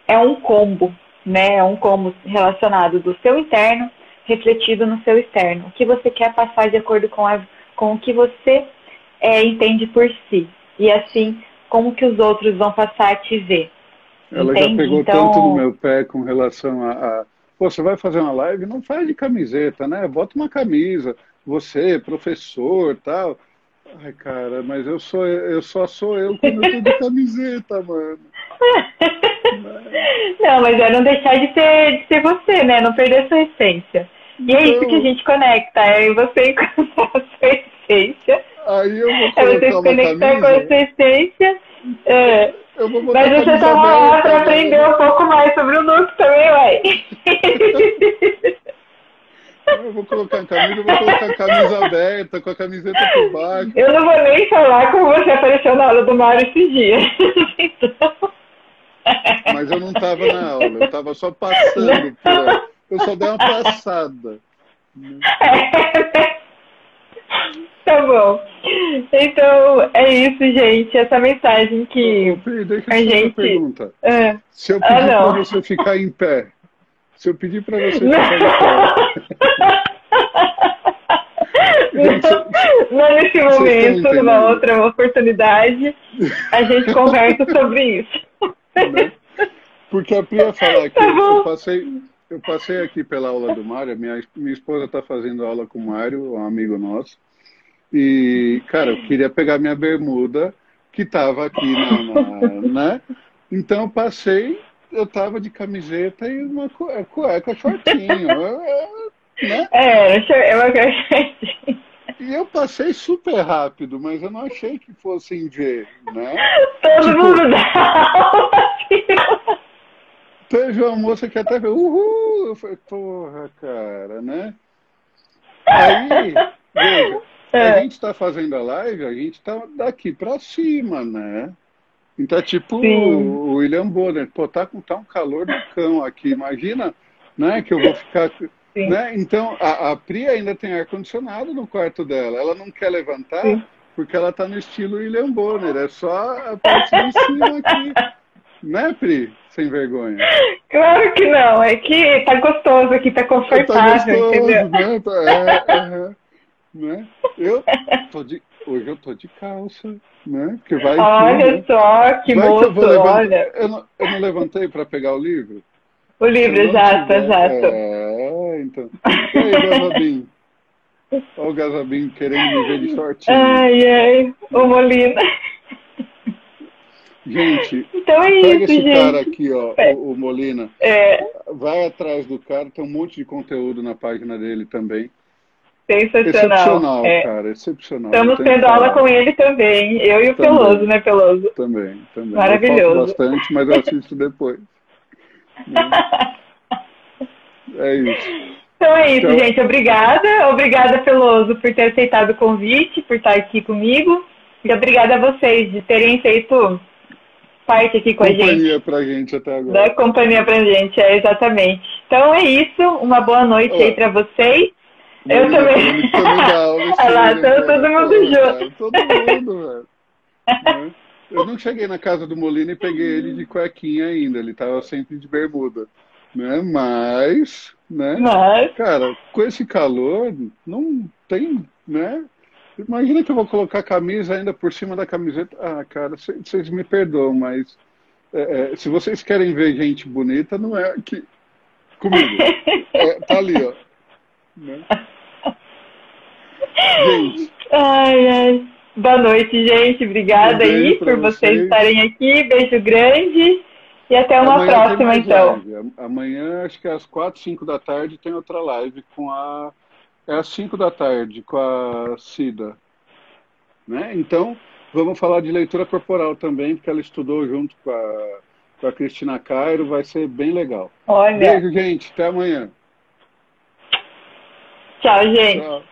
é um combo, né? É um combo relacionado do seu interno refletido no seu externo. O que você quer passar de acordo com, a, com o que você é, entende por si. E assim, como que os outros vão passar a te ver. Ela Entende? já pegou Então- tanto no meu pé com relação a, a. Pô, você vai fazer uma live? Não faz de camiseta, né? Bota uma camisa. Você, professor tal. Ai, cara, mas eu sou eu só sou eu quando eu tô de camiseta, mano. Não, mas é não deixar de ser, de ser você, né? Não perder a sua essência. E é isso Então- que a gente conecta, é você encontrar a sua essência, Aí eu vou é você se conectar com a camisa. sua essência. é. Mas você tá lá pra né? aprender um pouco mais sobre o Nuke também, ué. Eu vou colocar a camisa, eu vou colocar a camisa aberta, com a camiseta por baixo. Eu não vou nem falar como você apareceu na aula do Mário esses dias. Então, Mas eu não estava na aula, eu estava só passando por ela. Eu só dei uma passada. Tá bom. Então, é isso, gente. Essa mensagem que. Deixa eu a gente- pergunta. É. Se eu Ah, pedir não. para você ficar em pé, se eu pedir para você Não. ficar em Não, não nesse momento, numa outra oportunidade, a gente conversa sobre isso. Né? Porque a Pri ia falar que Tá eu passei, eu passei aqui pela aula do Mário, minha, minha esposa está fazendo aula com o Mário, um amigo nosso. E, cara, eu queria pegar minha bermuda, que estava aqui na, na- né? Então eu passei, eu tava de camiseta e uma cue- cueca, shortinho. eu- eu- né? É, eu- é uma coisa. E eu passei super rápido, mas eu não achei que fossem ver, né? Todo Tipo- mundo dá. Teve uma moça que até falou, uhul! Eu falei, porra, cara, né? Aí, veja, a É. gente tá fazendo a live, a gente tá daqui pra cima, né? Então é tipo Sim. o William Bonner, pô, tá, com- tá um calor do cão aqui, imagina, né, que eu vou ficar... Sim. Né? Então, a, a Pri ainda tem ar-condicionado no quarto dela, ela não quer levantar Sim. porque ela tá no estilo William Bonner, é só a parte de cima aqui. Né, Pri? Sem vergonha. Claro que não, é que tá gostoso aqui, tá Tá confortável, gostoso, entendeu? né? Tá- é, aham. né? Eu tô de, hoje eu tô de calça, né? Porque vai que, Olha né? só, que Vai moço, eu vou levantar- olha. Eu não, eu não levantei para pegar o livro? O livro, eu exato, tiver- exato. É, então. E aí, Gazabim? Olha o Gazabim querendo me ver de shortinho. Ai, ai, ô Molina. Gente, Então é pega isso, esse cara gente. aqui, ó, É. o, o Molina. É, Vai atrás do cara, tem um monte de conteúdo na página dele também. sensacional. Excepcional, É. cara, excepcional. Estamos tendo aula com ele também. Eu e o Também. Peloso, né, Peloso? Também, também. Maravilhoso. Eu bastante, mas eu assisto depois. É isso. Então é isso, Então- gente. Obrigada. Obrigada, Peloso, por ter aceitado o convite, por estar aqui comigo. E obrigada a vocês de terem feito parte aqui com a gente. Companhia pra gente até agora. Da companhia pra gente, é exatamente. Então é isso. Uma boa noite Ó. aí pra vocês. Eu também. esse Olha lá, tá cara. todo mundo junto. Todo mundo, velho. Né? Eu não cheguei na casa do Molina e peguei ele de cuequinha ainda. Ele tava sempre de bermuda. Né? Mas, né? Mas, Cara, com esse calor, não tem, né? Imagina que eu vou colocar a camisa ainda por cima da camiseta. Ah, cara, vocês me perdoam, mas é, é, se vocês querem ver gente bonita, não é aqui comigo. É, tá ali, ó. Né? Gente, ai, ai. Boa noite, gente. Obrigada aí por vocês vocês. estarem aqui. Beijo grande. E até uma amanhã próxima, então. live. Amanhã, acho que às 4, 5 da tarde, tem outra live com a. É às 5 da tarde, com a Cida. Né? Então, vamos falar de leitura corporal também, porque ela estudou junto com a, com a Cristina Cairo, vai ser bem legal. Olha. Beijo, gente. Até amanhã. Tchau, gente. Tchau.